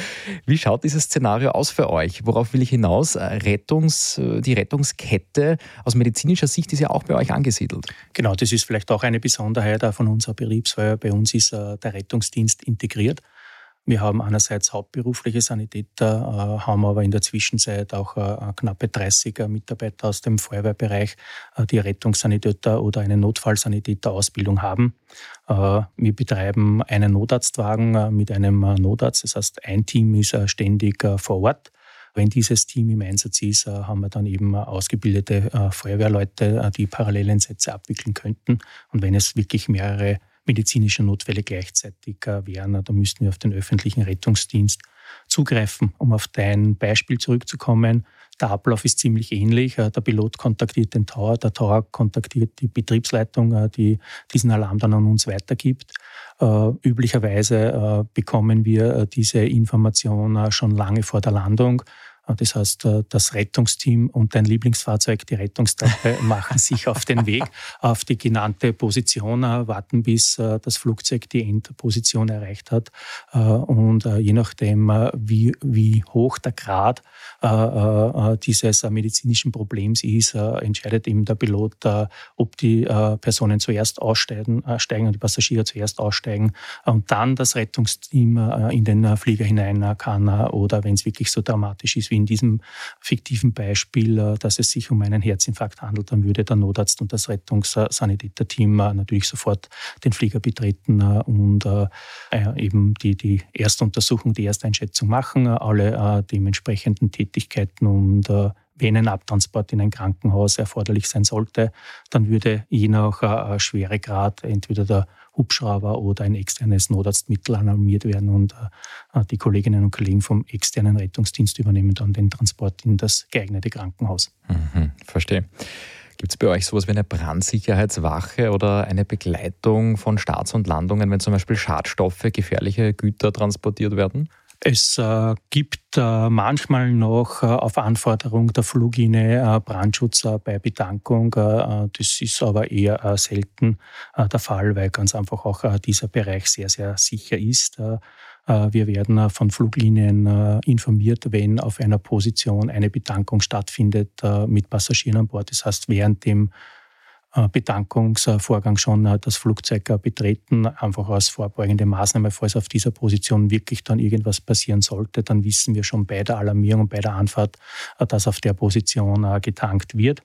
Wie schaut dieses Szenario aus für euch? Worauf will ich hinaus? Rettungs, die Rettungskette aus medizinischer Sicht ist ja auch bei euch angesiedelt. Genau, das ist vielleicht auch eine Besonderheit von unserer Betriebsfeuer. Bei uns ist äh, der Rettungsdienst integriert. Wir haben einerseits hauptberufliche Sanitäter, äh, haben aber in der Zwischenzeit auch äh, knappe 30 Mitarbeiter aus dem Feuerwehrbereich, äh, die Rettungssanitäter oder eine Notfallsanitäter-Ausbildung haben. Wir betreiben einen Notarztwagen mit einem Notarzt, das heißt, ein Team ist ständig vor Ort. Wenn dieses Team im Einsatz ist, haben wir dann eben ausgebildete Feuerwehrleute, die Paralleleinsätze abwickeln könnten. Und wenn es wirklich mehrere medizinische Notfälle gleichzeitig äh, wären. Da müssten wir auf den öffentlichen Rettungsdienst zugreifen. Um auf dein Beispiel zurückzukommen, der Ablauf ist ziemlich ähnlich. Äh, der Pilot kontaktiert den Tower, der Tower kontaktiert die Betriebsleitung, äh, die diesen Alarm dann an uns weitergibt. Üblicherweise bekommen wir diese Information schon lange vor der Landung. Das heißt, äh, das Rettungsteam und dein Lieblingsfahrzeug, die Rettungstruppe, [LAUGHS] machen sich auf den Weg auf die genannte Position, äh, warten bis äh, das Flugzeug die Endposition erreicht hat. Und je nachdem, wie, wie hoch der Grad dieses medizinischen Problems ist, entscheidet eben der Pilot, ob die Personen zuerst aussteigen, steigen und die Passagiere zuerst aussteigen und dann das Rettungsteam in den Flieger hinein kann oder wenn es wirklich so dramatisch ist wie in diesem fiktiven Beispiel, äh, dass es sich um einen Herzinfarkt handelt, dann würde der Notarzt und das Rettungssanitäterteam äh, natürlich sofort den Flieger betreten äh, und eben die, die Erstuntersuchung, die Ersteinschätzung machen, alle dementsprechenden Tätigkeiten und wenn ein Abtransport in ein Krankenhaus erforderlich sein sollte, dann würde je nach Schweregrad entweder der Hubschrauber oder ein externes Notarztmittel alarmiert werden und äh, die Kolleginnen und Kollegen vom externen Rettungsdienst übernehmen dann den Transport in das geeignete Krankenhaus. Mhm, verstehe. Gibt es bei euch sowas wie eine Brandsicherheitswache oder eine Begleitung von Starts und Landungen, wenn zum Beispiel Schadstoffe, gefährliche Güter transportiert werden? Es äh, gibt äh, manchmal noch äh, auf Anforderung der Fluglinie äh, Brandschutz bei Betankung. Äh, das ist aber eher selten der Fall, weil ganz einfach auch dieser Bereich sehr, sehr sicher ist. Wir werden von Fluglinien informiert, wenn auf einer Position eine Betankung stattfindet mit Passagieren an Bord. Das heißt, während dem Bedankungsvorgang schon das Flugzeug betreten, einfach als vorbeugende Maßnahme, falls auf dieser Position wirklich dann irgendwas passieren sollte, dann wissen wir schon bei der Alarmierung und bei der Anfahrt, dass auf der Position getankt wird.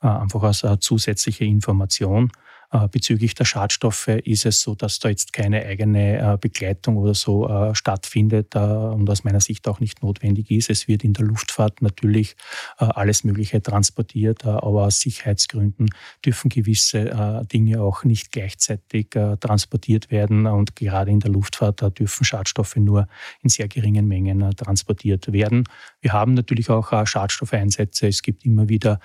Einfach als zusätzliche Information. Äh, bezüglich der Schadstoffe ist es so, dass da jetzt keine eigene äh, Begleitung oder so äh, stattfindet und aus meiner Sicht auch nicht notwendig ist. Es wird in der Luftfahrt natürlich alles Mögliche transportiert, aber aus Sicherheitsgründen dürfen gewisse Dinge auch nicht gleichzeitig transportiert werden und gerade in der Luftfahrt dürfen Schadstoffe nur in sehr geringen Mengen transportiert werden. Wir haben natürlich auch Schadstoffeinsätze. Es gibt immer wieder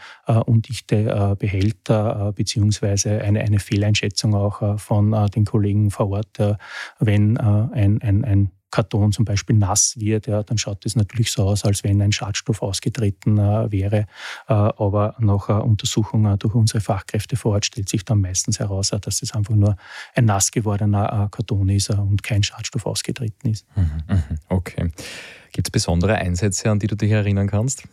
undichte Behälter beziehungsweise eine, eine eine Fehleinschätzung auch äh, von äh, den Kollegen vor Ort. Äh, wenn ein, ein, ein Karton zum Beispiel nass wird, ja, dann schaut es natürlich so aus, als wenn ein Schadstoff ausgetreten wäre. Aber nach äh, Untersuchung durch unsere Fachkräfte vor Ort stellt sich dann meistens heraus, dass es einfach nur ein nass gewordener Karton ist und kein Schadstoff ausgetreten ist. Mhm, mhm. okay. Gibt es besondere Einsätze, an die du dich erinnern kannst?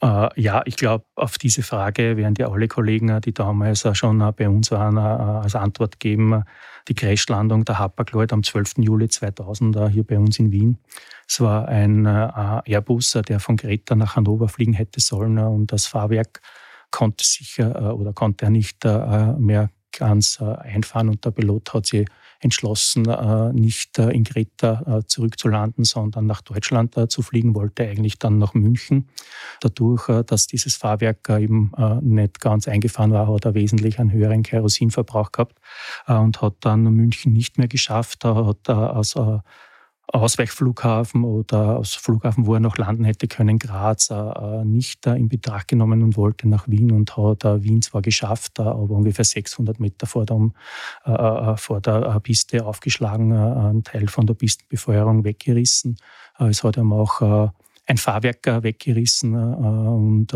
Äh, ja, ich glaube, auf diese Frage werden dir alle Kollegen, die damals schon äh, bei uns waren, äh, als Antwort geben. Die Crashlandung der Hapag-Lloyd am 12. Juli 2000 hier bei uns in Wien. Es war ein Airbus, der von Greta nach Hannover fliegen hätte sollen und das Fahrwerk konnte sich oder konnte er nicht mehr ganz einfahren und der Pilot hat sie entschlossen, äh, nicht äh, in Greta äh, zurückzulanden, sondern nach Deutschland zu fliegen, wollte eigentlich dann nach München. Dadurch, dass dieses Fahrwerk eben nicht ganz eingefahren war, hat er wesentlich einen höheren Kerosinverbrauch gehabt und hat dann München nicht mehr geschafft, hat aus Ausweichflughafen oder aus Flughafen, wo er noch landen hätte können, Graz, äh, nicht äh, in Betracht genommen und wollte nach Wien und hat äh, Wien zwar geschafft, aber ungefähr 600 Meter vor der, vor der Piste aufgeschlagen, einen Teil von der Pistenbefeuerung weggerissen. Es hat ihm auch ein Fahrwerk weggerissen und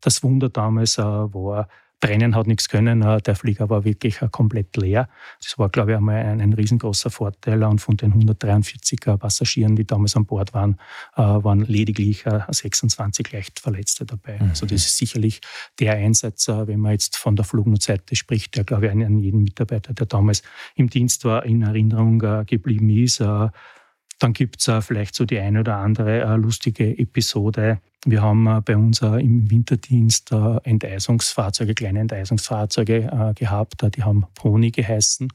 das Wunder damals war, Brennen hat nichts können. Äh, der Flieger war wirklich äh, komplett leer. Das war, glaube ich, einmal ein, ein riesengroßer Vorteil. Und von den 143 äh, Passagieren, die damals an Bord waren, waren lediglich 26 leicht Verletzte dabei. Mhm. Also das ist sicherlich der Einsatz, wenn man jetzt von der Flugnotseite spricht, der, glaube ich, an jeden Mitarbeiter, der damals im Dienst war, in Erinnerung geblieben ist. Dann gibt es vielleicht so die eine oder andere lustige Episode wir haben äh, bei uns äh, im Winterdienst äh, Enteisungsfahrzeuge, kleine Enteisungsfahrzeuge gehabt. Die haben Pony geheißen.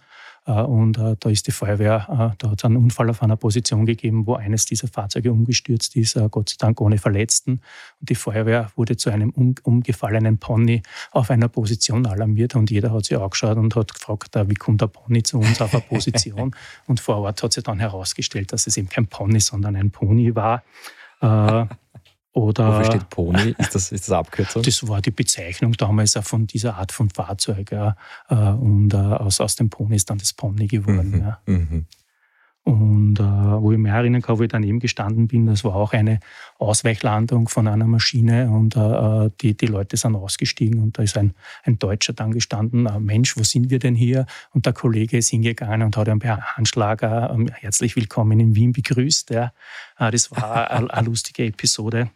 Und da ist die Feuerwehr, da hat es einen Unfall auf einer Position gegeben, wo eines dieser Fahrzeuge umgestürzt ist, Gott sei Dank ohne Verletzten. Und die Feuerwehr wurde zu einem umgefallenen Pony auf einer Position alarmiert und jeder hat sich angeschaut und hat gefragt, wie kommt der Pony zu uns auf eine Position? [LAUGHS] und vor Ort hat sich dann herausgestellt, dass es eben kein Pony, sondern ein Pony war. Oder, Wofür steht Pony? Ist das, ist das Abkürzung? Das war die Bezeichnung damals auch von dieser Art von Fahrzeug. Ja. Äh, und äh, aus, aus dem Pony ist dann das Pony geworden. Mhm, ja. mhm. Und äh, wo ich mich erinnern kann, wo ich daneben gestanden bin, das war auch eine Ausweichlandung von einer Maschine und äh, die, die Leute sind ausgestiegen und da ist ein, ein Deutscher dann gestanden, äh, Mensch, wo sind wir denn hier? Und der Kollege ist hingegangen und hat ihn per Handschlag äh, herzlich willkommen in Wien begrüßt. Ja. Äh, das war eine lustige Episode.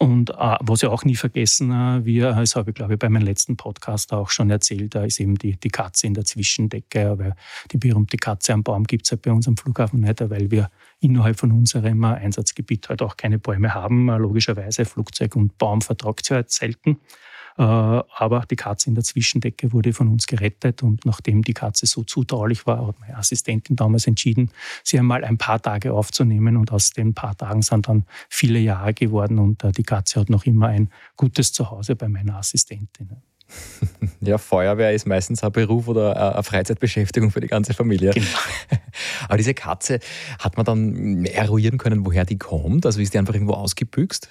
Und äh, was ich auch nie vergessen äh, wir, das habe ich glaube ich bei meinem letzten Podcast auch schon erzählt, da ist eben die, die Katze in der Zwischendecke, weil die berühmte Katze am Baum gibt es halt bei uns am Flughafen nicht, weil wir innerhalb von unserem äh, Einsatzgebiet halt auch keine Bäume haben. Äh, logischerweise Flugzeug und Baum vertragt sich halt selten. Äh, aber die Katze in der Zwischendecke wurde von uns gerettet und nachdem die Katze so zutraulich war, hat meine Assistentin damals entschieden, sie einmal ein paar Tage aufzunehmen und aus den paar Tagen sind dann viele Jahre geworden und äh, die Katze hat noch immer ein gutes Zuhause bei meiner Assistentin. [LAUGHS] Ja, Feuerwehr ist meistens ein Beruf oder eine Freizeitbeschäftigung für die ganze Familie. Genau. [LAUGHS] Aber diese Katze, hat man dann eruieren können, woher die kommt? Also ist die einfach irgendwo ausgebüxt?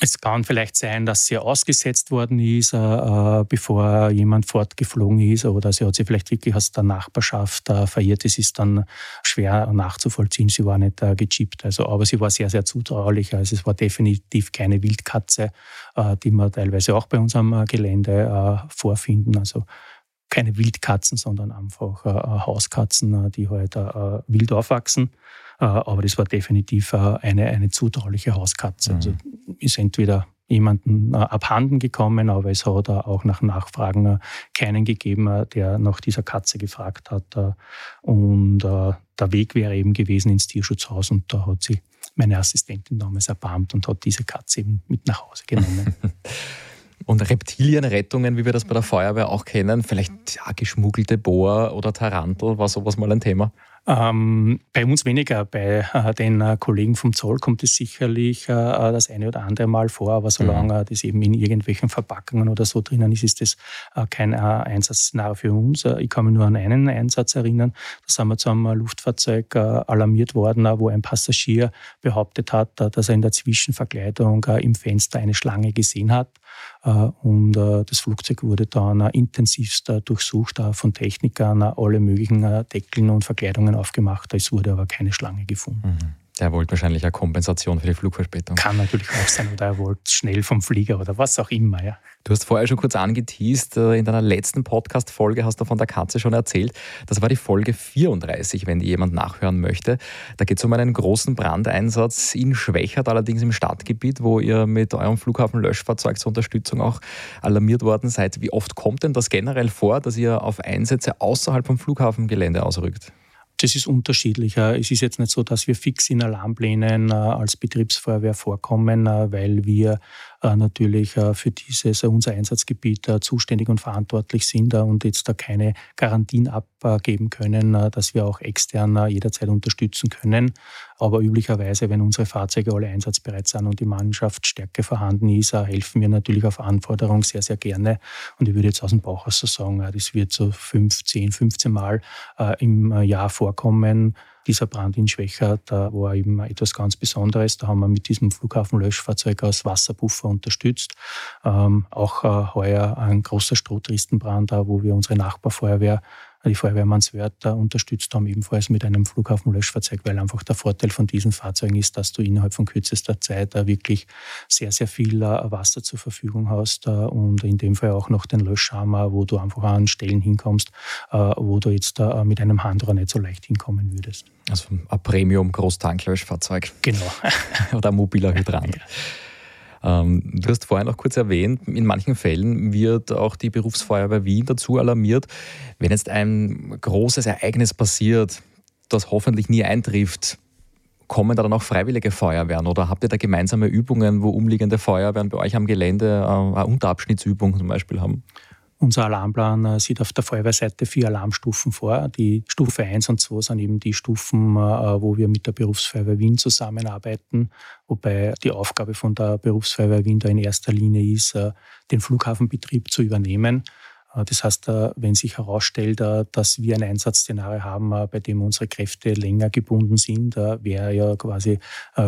Es kann vielleicht sein, dass sie ausgesetzt worden ist, äh, äh, bevor jemand fortgeflogen ist, oder sie hat sie vielleicht wirklich aus der Nachbarschaft äh, verirrt. Es ist dann schwer nachzuvollziehen. Sie war nicht äh, gechippt. Also, aber sie war sehr, sehr zutraulich. Also es war definitiv keine Wildkatze, äh, die wir teilweise auch bei uns am äh, Gelände vorfinden. Also keine Wildkatzen, sondern einfach Hauskatzen, die halt wild aufwachsen. Aber das war definitiv eine, eine zutrauliche Hauskatze. Also mhm. Also ist entweder jemanden äh, abhanden gekommen, aber es hat auch nach Nachfragen äh, keinen gegeben, äh, der nach dieser Katze gefragt hat. Und der Weg wäre eben gewesen ins Tierschutzhaus und da hat sie meine Assistentin damals erbarmt und hat diese Katze eben mit nach Hause genommen. [LAUGHS] Und Reptilienrettungen, wie wir das bei der Feuerwehr auch kennen, vielleicht ja, geschmuggelte Bohr oder Tarantel, war sowas mal ein Thema? Ähm, bei uns weniger. Bei äh, den äh, Kollegen vom Zoll kommt es sicherlich äh, äh das eine oder andere Mal vor, aber solange mhm. das eben in irgendwelchen Verpackungen oder so drinnen ist, ist das äh, kein äh, Einsatzszenario für uns. ich kann mich nur an einen Einsatz erinnern. Da sind wir zu einem Luftfahrzeug alarmiert worden, wo ein Passagier behauptet hat, dass er in der Zwischenverkleidung im Fenster eine Schlange gesehen hat. Und das Flugzeug wurde dann intensivst durchsucht von Technikern, alle möglichen Deckeln und Verkleidungen aufgemacht. Es wurde aber keine Schlange gefunden. Mhm. Der wollte wahrscheinlich eine Kompensation für die Flugverspätung. Kann natürlich auch sein, oder er wollte schnell vom Flieger oder was auch immer. Ja. Du hast vorher schon kurz angeteased, äh, in deiner letzten Podcast-Folge hast du von der Katze schon erzählt. Das war die Folge 34, wenn die jemand nachhören möchte. Da geht es um einen großen Brandeinsatz in Schwächert, allerdings im Stadtgebiet, wo ihr mit eurem Flughafenlöschfahrzeug zur Unterstützung auch alarmiert worden seid. Wie oft kommt denn das generell vor, dass ihr auf Einsätze außerhalb vom Flughafengelände ausrückt? Das ist unterschiedlicher. Es ist jetzt nicht so, dass wir fix in Alarmplänen äh, als Betriebsfeuerwehr vorkommen, äh, weil wir äh, natürlich äh, für dieses äh, unser Einsatzgebiet zuständig und verantwortlich sind und jetzt da keine Garantien abgeben können, dass wir auch extern jederzeit unterstützen können. Aber üblicherweise, wenn unsere Fahrzeuge alle einsatzbereit sind und die Mannschaftsstärke vorhanden ist, helfen wir natürlich auf Anforderung sehr, sehr gerne. Und ich würde jetzt aus dem Bauch aus so sagen, das wird so 15, 15 Mal im Jahr vorkommen dieser Brand in Schwächert da war eben etwas ganz Besonderes. Da haben wir mit diesem Flughafenlöschfahrzeug aus Wasserpuffer unterstützt. Ähm, auch äh, heuer ein großer Strohtristenbrand, wo wir unsere Nachbarfeuerwehr die Feuerwehrmannswörter unterstützt haben, ebenfalls mit einem Flughafenlöschfahrzeug, weil einfach der Vorteil von diesen Fahrzeugen ist, dass du innerhalb von kürzester Zeit wirklich sehr, sehr viel äh, Wasser zur Verfügung hast äh, und in dem Fall auch noch den Löschhammer, wo du einfach an Stellen hinkommst, äh, wo du jetzt mit einem Handrohr nicht so leicht hinkommen würdest. Also ein Premium-Großtanklöschfahrzeug. Genau. [LAUGHS] Oder ein mobiler Hydrant. Ja. Ähm, du hast vorhin auch kurz erwähnt, in manchen Fällen wird auch die Berufsfeuerwehr Wien dazu alarmiert, wenn jetzt ein großes Ereignis passiert, das hoffentlich nie eintrifft, kommen da dann auch freiwillige Feuerwehren oder habt ihr da gemeinsame Übungen, wo umliegende Feuerwehren bei euch am Gelände äh, eine Unterabschnittsübung zum Beispiel haben? Unser Alarmplan äh, sieht auf der Feuerwehrseite vier Alarmstufen vor. Die Stufe 1 und 2 sind eben die Stufen, äh, wo wir mit der Berufsfeuerwehr Wien zusammenarbeiten, wobei die Aufgabe von der Berufsfeuerwehr Wien da in erster Linie ist, äh, den Flughafenbetrieb zu übernehmen. Äh, das heißt, äh, wenn sich herausstellt, äh, dass wir ein Einsatzszenario haben, bei dem unsere Kräfte länger gebunden sind, wäre ja quasi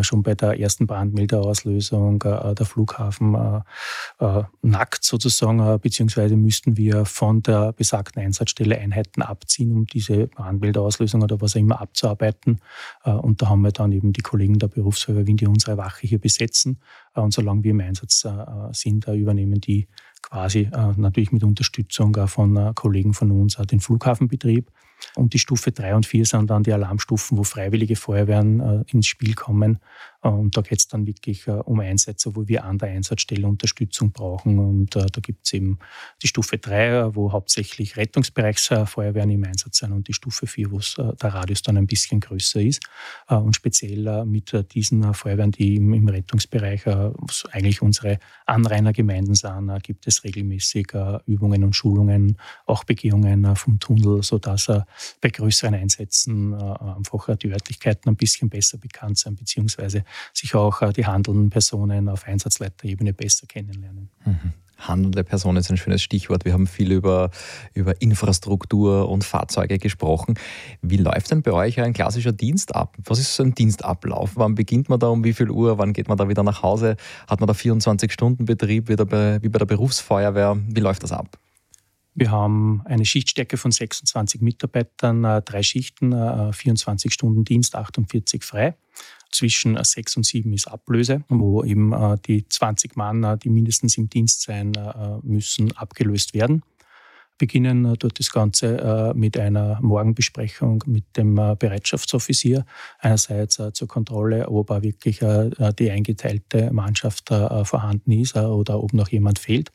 schon bei der ersten Brandmeldeauslösung der Flughafen nackt sozusagen, beziehungsweise müssten wir von der besagten Einsatzstelle Einheiten abziehen, um diese Brandmeldeauslösung oder was auch immer abzuarbeiten. Und da haben wir dann eben die Kollegen der Berufsfeuerwehr, die unsere Wache hier besetzen. Und solange wir im Einsatz sind, übernehmen die quasi äh, natürlich mit Unterstützung von äh, Kollegen von uns den Flughafenbetrieb. Und die Stufe 3 und 4 sind dann die Alarmstufen, wo freiwillige Feuerwehren äh, ins Spiel kommen. Äh, und da geht es dann wirklich äh, um Einsätze, wo wir an der Einsatzstelle Unterstützung brauchen. Und äh, da gibt es eben die Stufe 3, wo hauptsächlich Rettungsbereichsfeuerwehren im Einsatz sind und die Stufe 4, wo der Radius dann ein bisschen größer ist. Und speziell mit diesen Feuerwehren, die im Rettungsbereich eigentlich unsere Anrainergemeinden sind, gibt es regelmäßig Übungen und Schulungen, auch Begehungen vom Tunnel, sodass bei größeren Einsätzen einfach die Örtlichkeiten ein bisschen besser bekannt sind, beziehungsweise sich auch äh, die handelnden Personen auf Einsatzleiterebene besser kennenlernen. Mhm. Handelnde Personen ist ein schönes Stichwort. Wir haben viel über, über Infrastruktur und Fahrzeuge gesprochen. Wie läuft denn bei euch ein klassischer Dienst ab? Was ist so ein Dienstablauf? Wann beginnt man da um wie viel Uhr? Wann geht man da wieder nach Hause? Hat man da 24-Stunden-Betrieb wie, wie bei der Berufsfeuerwehr? Wie läuft das ab? Wir haben eine Schichtstärke von 26 Mitarbeitern, äh, drei Schichten, 24 äh, Stunden Dienst, 48 frei. Zwischen 6 und 7 ist Ablöse, wo eben äh, die 20 Mann, die mindestens im Dienst sein müssen, abgelöst werden. beginnen dort das Ganze mit einer Morgenbesprechung mit dem Bereitschaftsoffizier. Einerseits zur Kontrolle, ob wirklich die eingeteilte Mannschaft vorhanden ist oder ob noch jemand fehlt.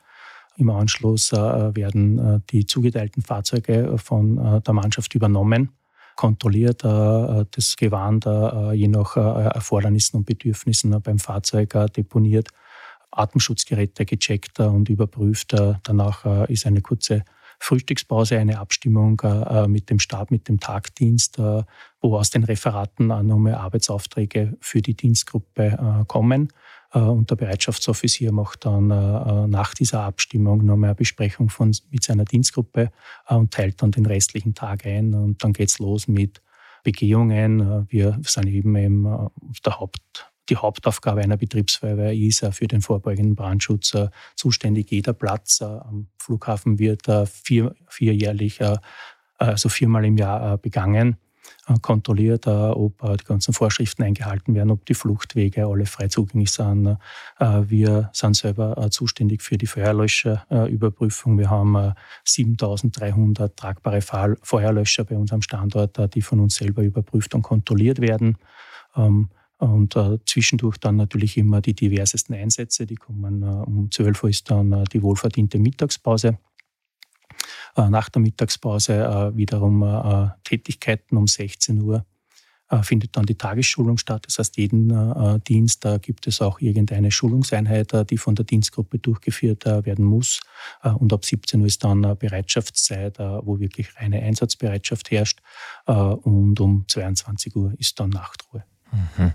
Im Anschluss werden die zugeteilten Fahrzeuge von der Mannschaft übernommen kontrolliert, das Gewand je nach Erfordernissen und Bedürfnissen beim Fahrzeug deponiert, Atemschutzgeräte gecheckt und überprüft. Danach ist eine kurze Frühstückspause, eine Abstimmung mit dem Stab, mit dem Tagdienst, wo aus den Referaten nochmal Arbeitsaufträge für die Dienstgruppe kommen. Äh, und der Bereitschaftsoffizier macht dann äh, äh, nach dieser Abstimmung noch eine Besprechung von, mit seiner Dienstgruppe und teilt dann den restlichen Tag ein. Und dann geht es los mit Begehungen. Wir sind eben, eben der Haupt, die Hauptaufgabe einer Betriebsfeuerwehr ist für den vorbeugenden Brandschutz zuständig. Jeder Platz am Flughafen wird vier, vierjährlich, also viermal im Jahr begangen. Äh, kontrolliert, äh, ob äh, die ganzen Vorschriften eingehalten werden, ob die Fluchtwege alle frei zugänglich sind. Wir sind selber zuständig für die Feuerlöscherüberprüfung. Wir haben 7300 tragbare Feuerlöscher bei uns am Standort, die von uns selber überprüft und kontrolliert werden. Ähm, und äh, zwischendurch dann natürlich immer die diversesten Einsätze. Die kommen äh, um 12 Uhr ist dann äh, die wohlverdiente Mittagspause. Äh, nach der Mittagspause äh, wiederum äh, Tätigkeiten um 16 Uhr findet dann die Tagesschulung statt. Das heißt, jeden Dienst gibt es auch irgendeine Schulungseinheit, die von der Dienstgruppe durchgeführt werden muss. Und ab 17 Uhr ist dann Bereitschaftszeit, wo wirklich reine Einsatzbereitschaft herrscht. Und um 22 Uhr ist dann Nachtruhe. Mhm.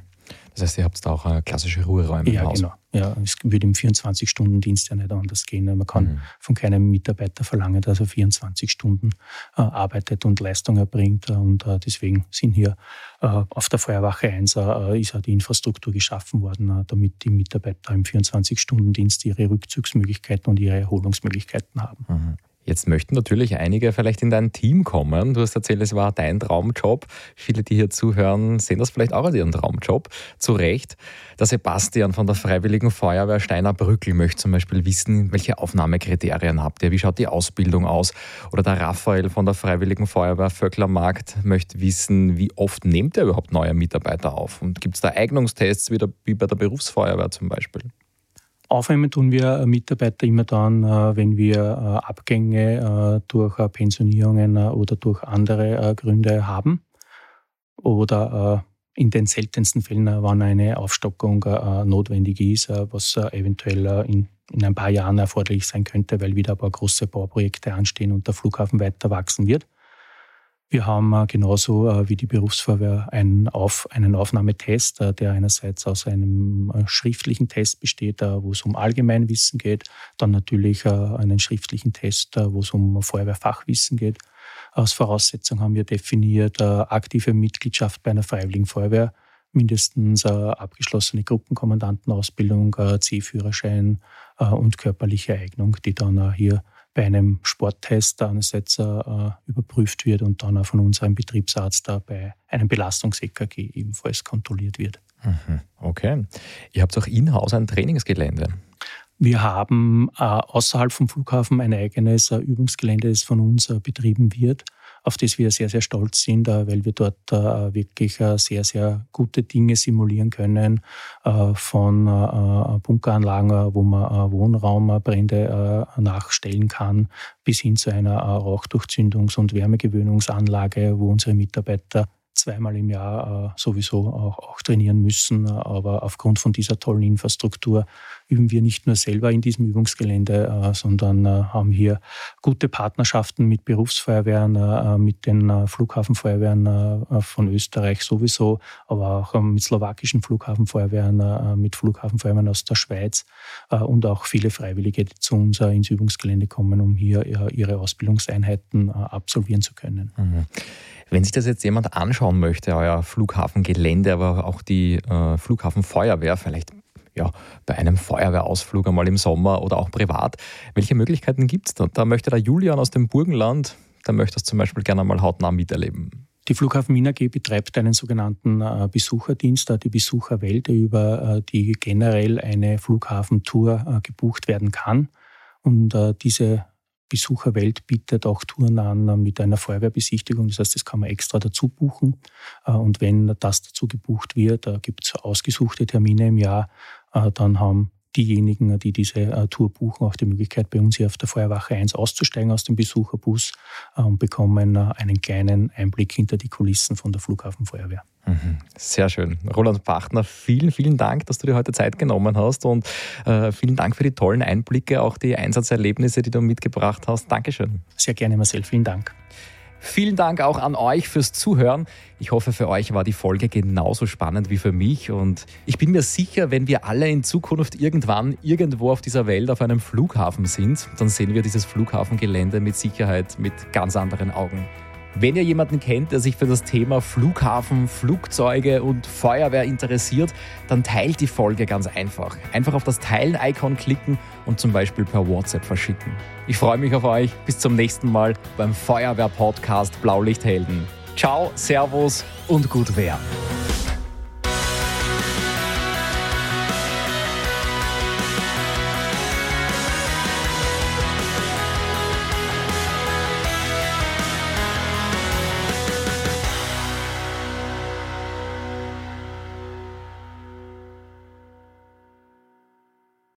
Das heißt, ihr habt da auch klassische Ruheräume ja, im Haus? genau. Ja, es würde im 24-Stunden-Dienst ja nicht anders gehen. Man kann mhm. von keinem Mitarbeiter verlangen, dass er 24 Stunden äh, arbeitet und Leistung erbringt. Und äh, deswegen sind hier äh, auf der Feuerwache 1 äh, ist ja die Infrastruktur geschaffen worden, äh, damit die Mitarbeiter im 24-Stunden-Dienst ihre Rückzugsmöglichkeiten und ihre Erholungsmöglichkeiten haben. Mhm. Jetzt möchten natürlich einige vielleicht in dein Team kommen. Du hast erzählt, es war dein Traumjob. Viele, die hier zuhören, sehen das vielleicht auch als ihren Traumjob. Zu Recht. Der Sebastian von der Freiwilligen Feuerwehr Steiner Brückel möchte zum Beispiel wissen, welche Aufnahmekriterien habt ihr? Wie schaut die Ausbildung aus? Oder der Raphael von der Freiwilligen Feuerwehr Vöcklermarkt möchte wissen, wie oft nehmt ihr überhaupt neue Mitarbeiter auf? Und gibt es da Eignungstests wie bei der Berufsfeuerwehr zum Beispiel? Aufnehmen tun wir Mitarbeiter immer dann, äh, wenn wir äh, Abgänge äh, durch Pensionierungen oder durch andere Gründe haben oder in den seltensten Fällen, wann eine Aufstockung notwendig ist, was eventuell in, in ein paar Jahren erforderlich sein könnte, weil wieder ein paar große Bauprojekte anstehen und der Flughafen weiter wachsen wird. Wir haben äh, genauso äh, wie die Berufsfeuerwehr einen, Auf, einen Aufnahmetest, äh, der einerseits aus einem schriftlichen Test besteht, wo es um Allgemeinwissen geht, dann natürlich einen schriftlichen Test, wo es um Feuerwehrfachwissen geht. Als Voraussetzung haben wir definiert aktive Mitgliedschaft bei einer Freiwilligen Feuerwehr, mindestens abgeschlossene Gruppenkommandantenausbildung, C-Führerschein und körperliche Eignung, die dann hier bei einem Sporttest einerseits äh, überprüft wird und dann auch von unserem Betriebsarzt da bei einem Belastungs-EKG ebenfalls kontrolliert wird. Mhm. Okay. Ihr habt auch in-house ein Trainingsgelände. Wir haben äh, außerhalb vom Flughafen ein eigenes äh, Übungsgelände, das von uns äh, betrieben wird auf das wir sehr, sehr stolz sind, äh, weil wir dort äh, wirklich äh, sehr, sehr gute Dinge simulieren können, von Bunkeranlagen, wo man Wohnraumbrände nachstellen kann, bis hin zu einer Rauchdurchzündungs- und Wärmegewöhnungsanlage, wo unsere Mitarbeiter zweimal im Jahr sowieso auch, auch trainieren müssen. Aber aufgrund von dieser tollen Infrastruktur üben wir nicht nur selber in diesem Übungsgelände, äh, sondern äh, haben hier gute Partnerschaften mit Berufsfeuerwehren, äh, mit den Flughafenfeuerwehren von Österreich sowieso, aber auch ähm, mit slowakischen Flughafenfeuerwehren, mit Flughafenfeuerwehren aus der Schweiz und auch viele Freiwillige, die zu uns ins Übungsgelände kommen, um hier ihre Ausbildungseinheiten absolvieren zu können. Mhm. Wenn sich das jetzt jemand anschauen möchte, euer Flughafengelände, aber auch die Flughafenfeuerwehr, vielleicht ja, bei einem Feuerwehrausflug einmal im Sommer oder auch privat. Welche Möglichkeiten gibt es da? Da möchte der Julian aus dem Burgenland, der möchte das zum Beispiel gerne einmal hautnah miterleben. Die Flughafen Wien AG betreibt einen sogenannten äh, Besucherdienst, die Besucherwelt, über äh, die generell eine Flughafentour äh, gebucht werden kann. Und diese Besucherwelt bietet auch Touren an mit einer Feuerwehrbesichtigung. Das heißt, das kann man extra dazu buchen. Und wenn das dazu gebucht wird, da gibt es ausgesuchte Termine im Jahr, dann haben diejenigen, die diese äh, Tour buchen, auch die Möglichkeit, bei uns hier auf der Feuerwache 1 auszusteigen aus dem Besucherbus äh, und bekommen äh, einen kleinen Einblick hinter die Kulissen von der Flughafenfeuerwehr. Mhm. Sehr schön. Roland Bachner, vielen, vielen Dank, dass du dir heute Zeit genommen hast und äh, vielen Dank für die tollen Einblicke, auch die Einsatzerlebnisse, die du mitgebracht hast. Dankeschön. Sehr gerne, Marcel. Vielen Dank. Vielen Dank auch an euch fürs Zuhören. Ich hoffe, für euch war die Folge genauso spannend wie für mich. Und ich bin mir sicher, wenn wir alle in Zukunft irgendwann irgendwo auf dieser Welt auf einem Flughafen sind, dann sehen wir dieses Flughafengelände mit Sicherheit mit ganz anderen Augen. Wenn ihr jemanden kennt, der sich für das Thema Flughafen, Flugzeuge und Feuerwehr interessiert, dann teilt die Folge ganz einfach. Einfach auf das Teilen-Icon klicken und zum Beispiel per WhatsApp verschicken. Ich freue mich auf euch. Bis zum nächsten Mal beim Feuerwehr-Podcast Blaulichthelden. Ciao, Servus und gut Wehr.